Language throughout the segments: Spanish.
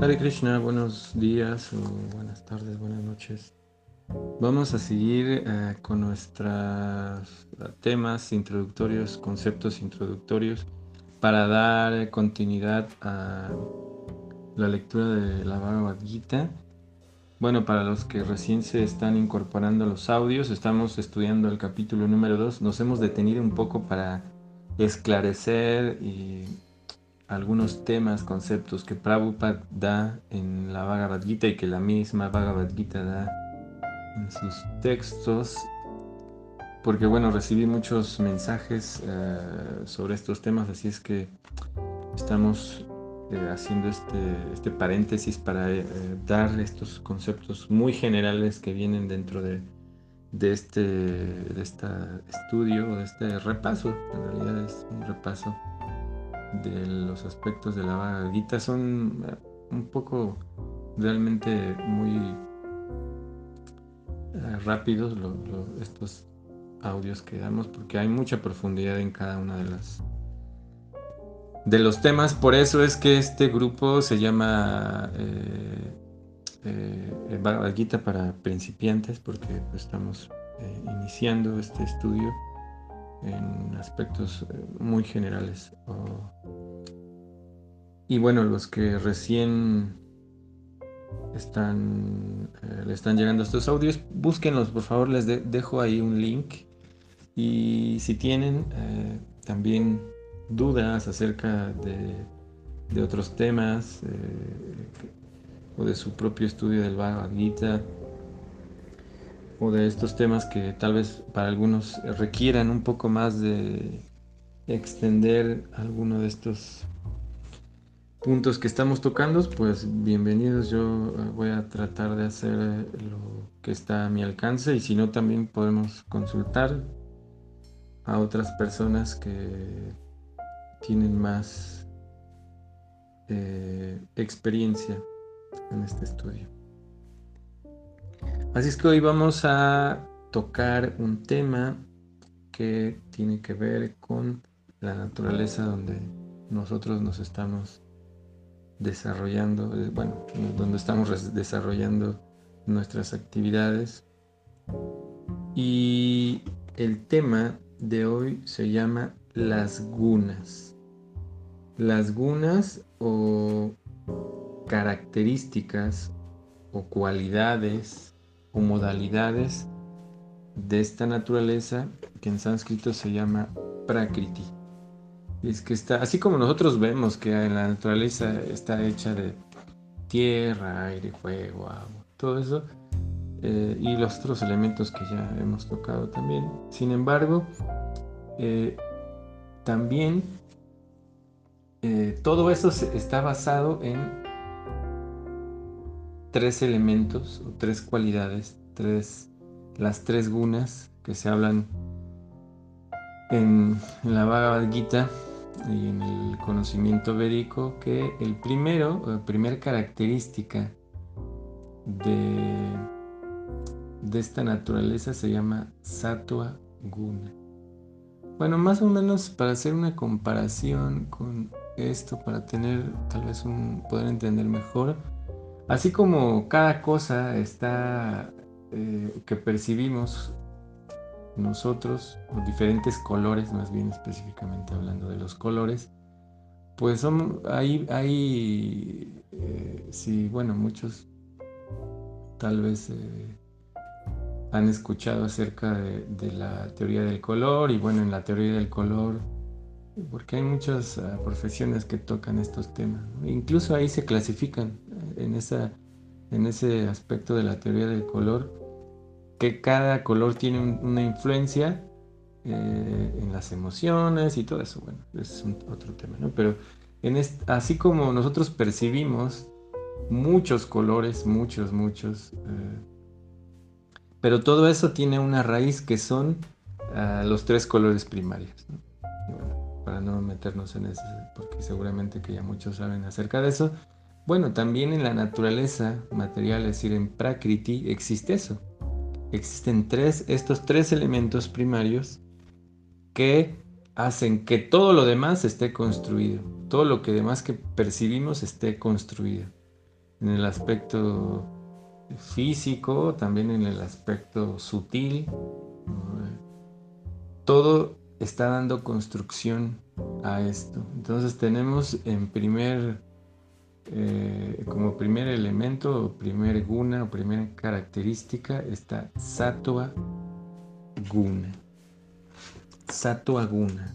Hare Krishna, buenos días o buenas tardes, buenas noches. Vamos a seguir eh, con nuestros temas introductorios, conceptos introductorios, para dar continuidad a la lectura de la Bhagavad Gita. Bueno, para los que recién se están incorporando los audios, estamos estudiando el capítulo número 2. Nos hemos detenido un poco para esclarecer y algunos temas, conceptos que Prabhupada da en la Bhagavad Gita y que la misma Bhagavad Gita da en sus textos. Porque bueno, recibí muchos mensajes eh, sobre estos temas, así es que estamos eh, haciendo este, este, paréntesis para eh, dar estos conceptos muy generales que vienen dentro de, de este, de este estudio, de este repaso. En realidad es un repaso de los aspectos de la vaguita son eh, un poco realmente muy eh, rápidos estos audios que damos porque hay mucha profundidad en cada una de las de los temas. Por eso es que este grupo se llama eh, eh para principiantes porque estamos iniciando este estudio en aspectos eh, muy generales. Y bueno, los que recién están, eh, le están llegando estos audios, búsquenlos, por favor, les dejo ahí un link. Y si tienen eh, también dudas acerca de, de otros temas o de su propio estudio del Bhagavad Gita, o de estos temas que tal vez para algunos requieran un poco más de extender alguno de estos puntos que estamos tocando, pues bienvenidos. Yo eh, voy a tratar de hacer lo que está a mi alcance y si no también podemos consultar a otras personas que tienen más eh, experiencia en este estudio. Así es que hoy vamos a tocar un tema que tiene que ver con la naturaleza donde nosotros nos estamos desarrollando, eh, bueno, donde estamos desarrollando nuestras actividades. Y el tema de hoy se llama las gunas. Las gunas o características o cualidades o modalidades de esta naturaleza que en sánscrito se llama prakriti. es que está, así como nosotros vemos que en la naturaleza está hecha de tierra, aire, fuego, agua, todo eso, eh, y los otros elementos que ya hemos tocado también. Sin embargo, eh, también eh, todo eso está basado en tres elementos o tres cualidades, tres, las tres gunas que se hablan en, la Bhagavad Gita y en el conocimiento védico, que el primero, la primera característica de, de esta naturaleza se llama Sattva Guna. Bueno, más o menos para hacer una comparación con esto, para tener tal vez un poder entender mejor, Así como cada cosa está eh, que percibimos nosotros, los diferentes colores, más bien específicamente hablando de los colores, pues son, eh, sí, bueno, muchos tal vez eh, han escuchado acerca de, la teoría del color y bueno, en la teoría del color, porque hay muchas ah, profesiones que tocan estos temas, incluso ahí se clasifican en, esa, en ese aspecto de la teoría del color, que cada color tiene una influencia eh, en las emociones y todo eso. Bueno, es otro tema, ¿no? Pero en así como nosotros percibimos muchos colores, muchos, muchos, eh, pero todo eso tiene una raíz que son ah, los tres colores primarios. para no meternos en eso, porque seguramente que ya muchos saben acerca de eso, bueno, también en la naturaleza material, es decir, en Prakriti, existe eso. Existen tres, estos tres elementos primarios que hacen que todo lo demás esté construido, todo lo que demás que percibimos esté construido. en el aspecto físico, también en el aspecto sutil. Todo está dando construcción a esto. Entonces tenemos en primer, eh, como primer elemento, o primer guna, o primera característica, esta sattva guna. Sattva guna.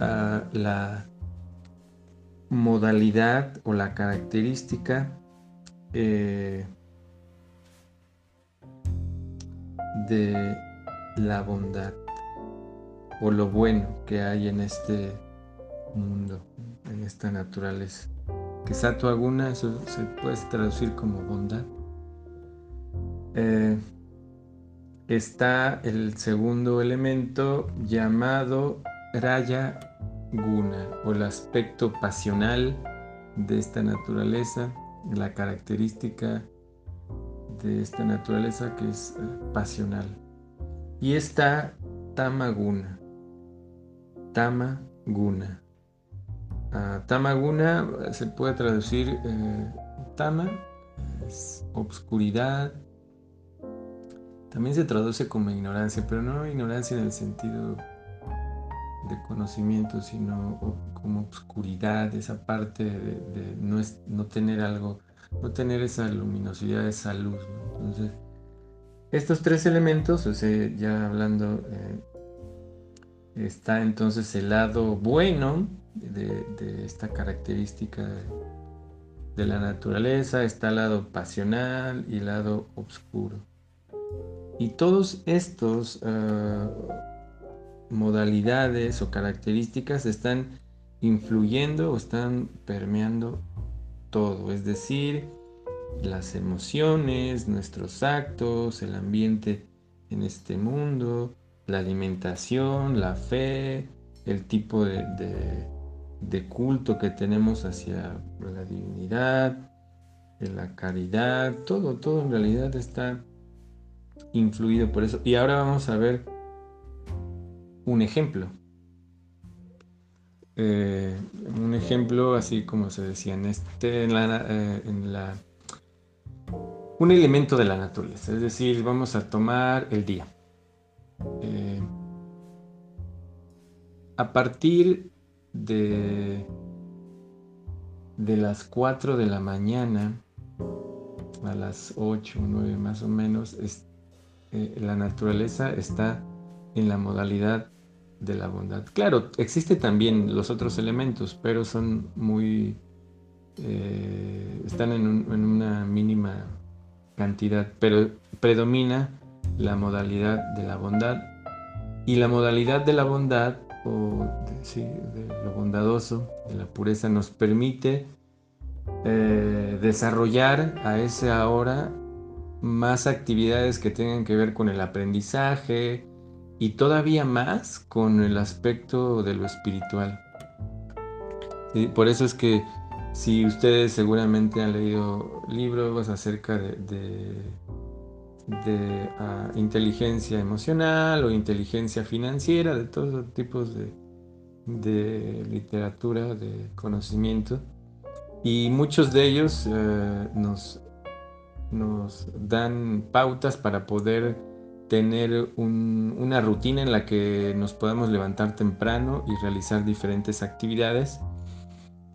Ah, la modalidad o la característica eh, de la bondad o lo bueno que hay en este mundo, en esta naturaleza. Que Sato Aguna, eso se puede traducir como bondad. Eh, está el segundo elemento llamado Raya Guna o el aspecto pasional de esta naturaleza, la característica de esta naturaleza que es eh, pasional. Y está Tamaguna. Tamaguna. Uh, tamaguna se puede traducir eh, tama, obscuridad. También se traduce como ignorancia, pero no ignorancia en el sentido de conocimiento, sino como obscuridad, esa parte de, no, no, tener algo, no tener esa luminosidad, esa luz. Entonces, estos tres elementos, o sea, ya hablando eh, Está entonces el lado bueno de, esta característica de, la naturaleza, está lado pasional y el lado oscuro. Y todos estos ah, modalidades o características están influyendo o están permeando todo, es decir, las emociones, nuestros actos, el ambiente en este mundo, la alimentación, la fe, el tipo de, culto que tenemos hacia la divinidad, la caridad, todo, todo en realidad está influido por eso. Y ahora vamos a ver un ejemplo. Eh, un ejemplo, así como se decía, en este, en la, eh, en la, un elemento de la naturaleza. Es decir, vamos a tomar el día. Eh, a partir de, de las 4 de la mañana a las 8 o 9 más o menos, eh, la naturaleza está en la modalidad de la bondad. Claro, existen también los otros elementos, pero son muy... Eh, están en, en, una mínima cantidad, pero predomina la modalidad de la bondad. Y la modalidad de la bondad, o de, lo bondadoso, de la pureza, nos permite eh, desarrollar a esa hora más actividades que tengan que ver con el aprendizaje y todavía más con el aspecto de lo espiritual. por eso es que si ustedes seguramente han leído libros acerca de de ah, inteligencia emocional o inteligencia financiera, de todos tipos de, de literatura, de conocimiento. Y muchos de ellos eh, nos, nos dan pautas para poder tener una rutina en la que nos podamos levantar temprano y realizar diferentes actividades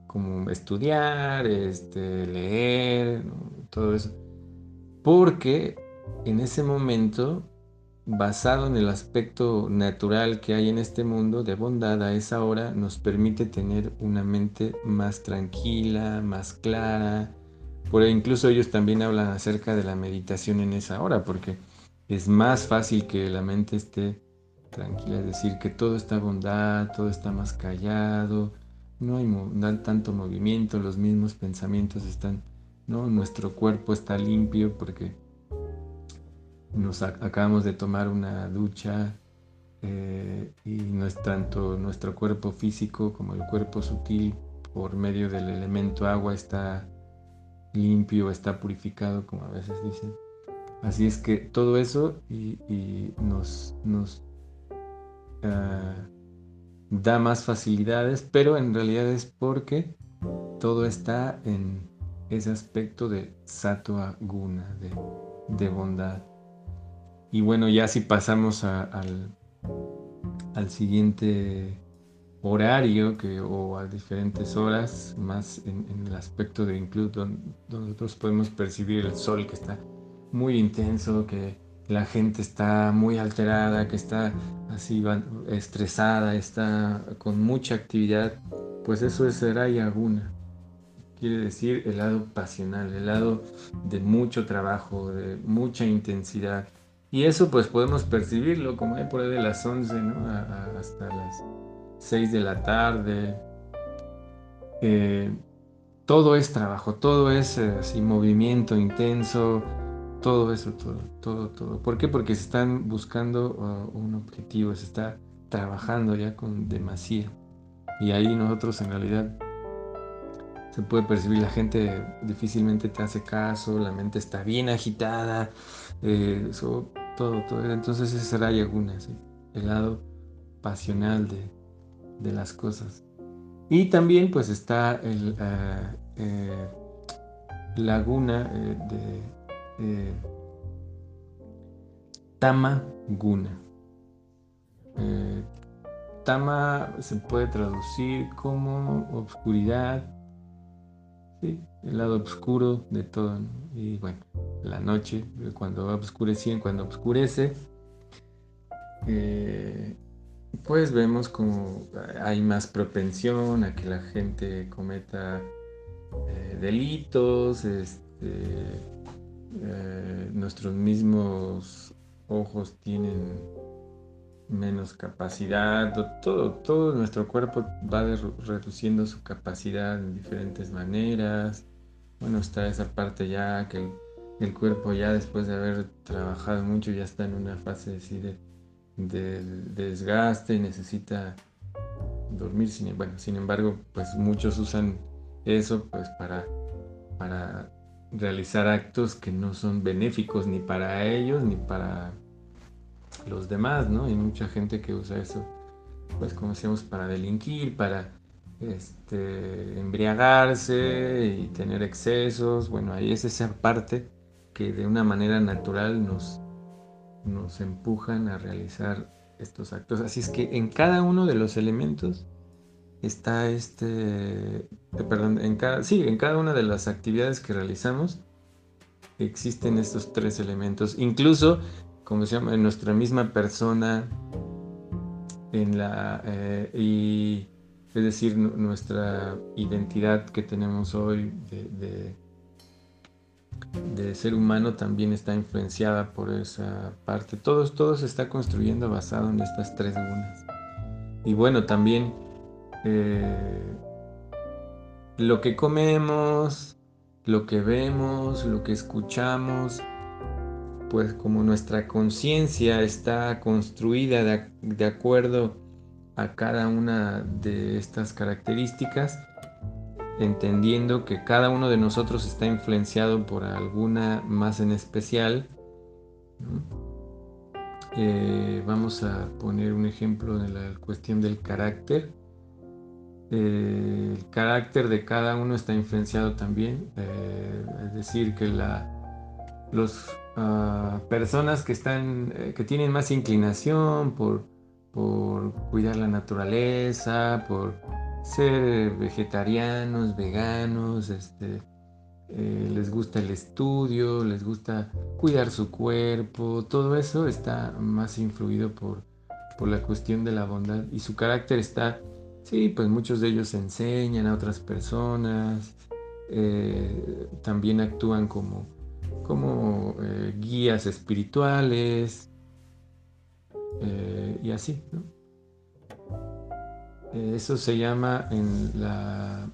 como estudiar, este, leer, todo eso. Porque en ese momento, basado en el aspecto natural que hay en este mundo de bondad a esa hora, nos permite tener una mente más tranquila, más clara. Por incluso ellos también hablan acerca de la meditación en esa hora, porque es más fácil que la mente esté tranquila, es decir, que todo está bondad, todo está más callado, no hay tanto movimiento, los mismos pensamientos están, ¿no? Nuestro cuerpo está limpio porque nos acabamos de tomar una ducha eh, y no es tanto nuestro cuerpo físico como el cuerpo sutil por medio del elemento agua está limpio, está purificado, como a veces dicen. Así es que todo eso y, nos, ah, da más facilidades, pero en realidad es porque todo está en, ese aspecto de sattva guna, de, bondad. Y bueno, ya si pasamos al, al siguiente horario que, o a diferentes horas, más en, el aspecto de incluso donde, nosotros podemos percibir el sol que está muy intenso, que la gente está muy alterada, que está así estresada, está con mucha actividad, pues eso es Raya Guna. Quiere decir el lado pasional, el lado de mucho trabajo, de mucha intensidad. Y eso pues podemos percibirlo como hay por ahí de las 11 hasta las 6 de la tarde. Eh, todo es trabajo, todo es eh, así movimiento intenso, todo eso, todo, todo, todo. ¿Por qué? Porque se están buscando uh, un objetivo, se está trabajando ya con demasía. Y ahí nosotros en realidad se puede percibir, la gente difícilmente te hace caso, la mente está bien agitada, eh, eso, todo, todo. Entonces ese será Yaguna, el lado pasional de, las cosas. Y también pues está el uh, eh, laguna eh, de eh, tama Guna. Tama se puede traducir como obscuridad, el lado oscuro de todo. Y bueno, la noche, cuando va oscureciendo, cuando oscurece, eh, pues vemos como hay más propensión a que la gente cometa delitos, este, eh, nuestros mismos ojos tienen menos capacidad, todo, todo nuestro cuerpo va reduciendo su capacidad en diferentes maneras. Bueno, está esa parte ya que el, cuerpo ya después de haber trabajado mucho ya está en una fase de, de, desgaste y necesita dormir. Sin, bueno, sin embargo, pues muchos usan eso pues para, para realizar actos que no son benéficos ni para ellos ni para los demás, ¿no? Hay mucha gente que usa eso, pues como decíamos, para delinquir, para este, embriagarse y tener excesos. Bueno, ahí es esa parte que de una manera natural nos, nos empujan a realizar estos actos. Así es que en cada uno de los elementos está este, eh, perdón, en cada, sí, en cada una de las actividades que realizamos existen estos tres elementos. Incluso, como se llama, en nuestra misma persona, en la, eh, y, es decir, nuestra identidad que tenemos hoy de, ser humano también está influenciada por esa parte. Todo, todo se está construyendo basado en estas tres gunas. Y bueno, también eh, lo que comemos, lo que vemos, lo que escuchamos, pues como nuestra conciencia está construida de, acuerdo a cada una de estas características, entendiendo que cada uno de nosotros está influenciado por alguna más en especial. Eh, vamos a poner un ejemplo de la cuestión del carácter. Eh, el carácter de cada uno está influenciado también, eh, es decir, que la, los ah, personas que están, que tienen más inclinación por, por cuidar la naturaleza, por ser vegetarianos, veganos, este, les gusta el estudio, les gusta cuidar su cuerpo, todo eso está más influido por, por la cuestión de la bondad y su carácter está Sí, pues muchos de ellos enseñan a otras personas, eh, también actúan como, como eh, guías espirituales eh, y así. Eso se llama en la,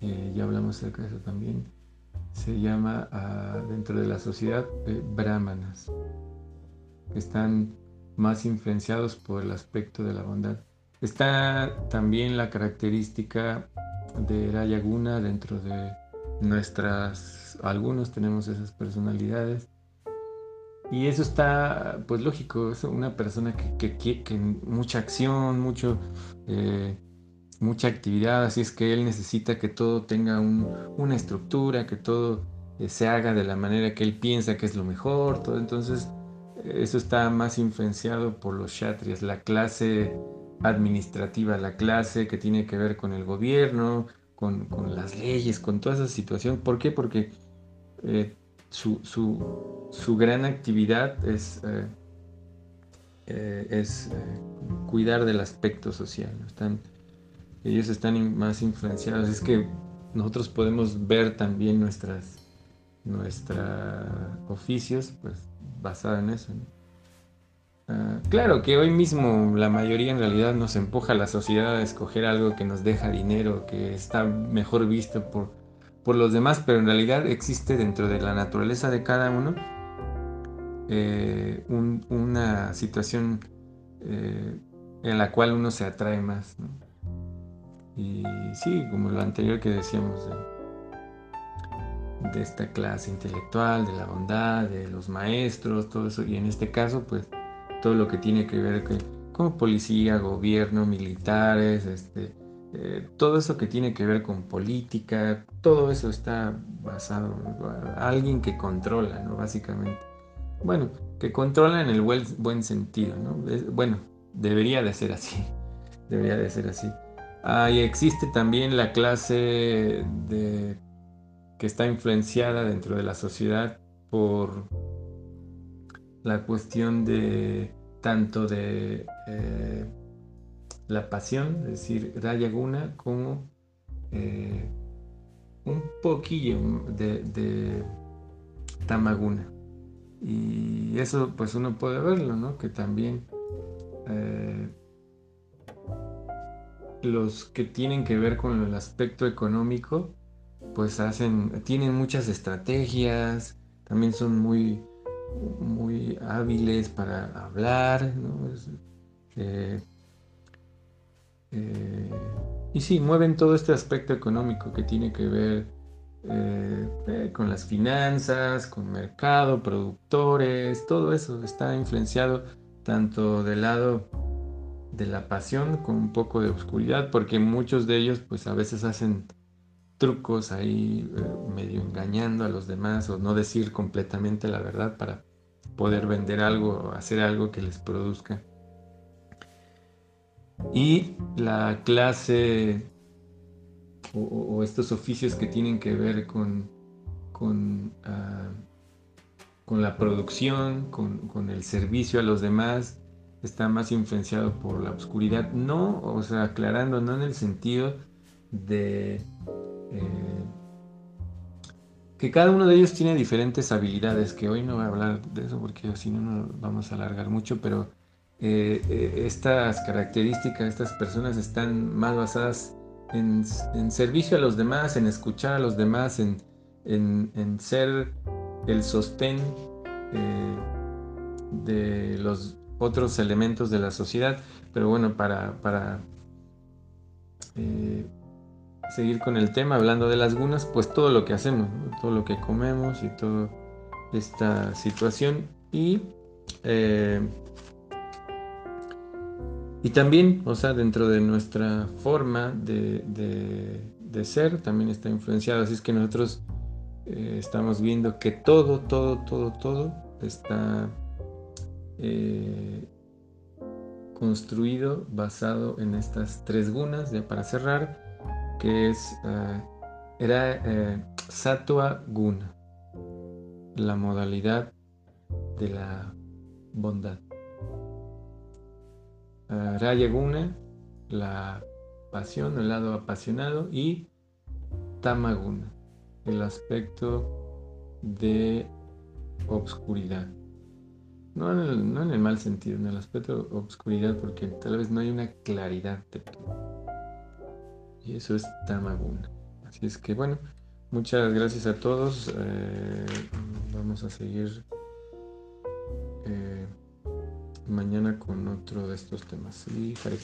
ya hablamos de eso también, se llama ah, dentro de la sociedad brahmanas, que están más influenciados por el aspecto de la bondad. Está también la característica de Rayaguna dentro de nuestras, algunos tenemos esas personalidades. Y eso está, pues lógico, es una persona que, que, que mucha acción, mucho, eh, mucha actividad, así es que él necesita que todo tenga una estructura, que todo eh, se haga de la manera que él piensa que es lo mejor, todo. Entonces, eso está más influenciado por los kshatriyas, la clase administrativa, la clase que tiene que ver con el gobierno, con, las leyes, con toda esa situación. ¿Por qué? Porque eh, su, su, gran actividad es, eh, eh, es cuidar del aspecto social. Están, ellos están más influenciados. Es que nosotros podemos ver también nuestras oficios pues en eso. Ah, claro que hoy mismo la mayoría en realidad nos empuja a la sociedad a escoger algo que nos deja dinero, que está mejor visto por, por los demás, pero en realidad existe dentro de la naturaleza de cada uno eh, una situación eh, en la cual uno se atrae más. Y sí, como lo anterior que decíamos de, esta clase intelectual, de la bondad, de los maestros, todo eso, y en este caso pues todo lo que tiene que ver con, policía, gobierno, militares, este, eh, todo eso que tiene que ver con política, todo eso está basado en alguien que controla, ¿no? Básicamente. Bueno, que controla en el buen, sentido, ¿no? bueno, debería de ser así, debería de ser así. Ah, y existe también la clase de, que está influenciada dentro de la sociedad por la cuestión de tanto de eh, la pasión, es decir, Raya Guna, como eh, un poquillo de, Tamaguna. Y eso pues uno puede verlo, ¿no? Que también eh, los que tienen que ver con el aspecto económico, pues hacen, tienen muchas estrategias, también son muy muy hábiles para hablar, eh, eh, y sí, mueven todo este aspecto económico que tiene que ver eh, con las finanzas, con mercado, productores, todo eso está influenciado tanto del lado de la pasión con un poco de oscuridad, porque muchos de ellos pues a veces hacen trucos ahí eh, medio engañando a los demás o no decir completamente la verdad para poder vender algo o hacer algo que les produzca. Y la clase o, estos oficios que tienen que ver con, con, ah, con la producción, con, con, el servicio a los demás, está más influenciado por la oscuridad. No, o sea, aclarando, no en el sentido de eh, que cada uno de ellos tiene diferentes habilidades, que hoy no voy a hablar de eso porque si no nos vamos a alargar mucho, pero eh, eh, estas características, estas personas están más basadas en, servicio a los demás, en escuchar a los demás, en, ser el sostén de los otros elementos de la sociedad, pero bueno, para, para seguir con el tema, hablando de las gunas, pues todo lo que hacemos, todo lo que comemos y toda esta situación. Y, eh, y también, o sea, dentro de nuestra forma de, de, ser, también está influenciado. Así es que nosotros eh, estamos viendo que todo, todo, todo, todo está eh, construido basado en estas tres gunas, ya para cerrar que es, eh, era eh, Sattva Guna, la modalidad de la bondad. Uh, Raya Guna, la pasión, el lado apasionado, y Tamaguna, el aspecto de obscuridad. No en, el, no en el mal sentido, en el aspecto de obscuridad, porque tal vez no hay una claridad de todo. Y eso es Tamaguna. Así es que bueno, muchas gracias a todos. Eh, vamos a seguir mañana con otro de estos temas. Y Hare.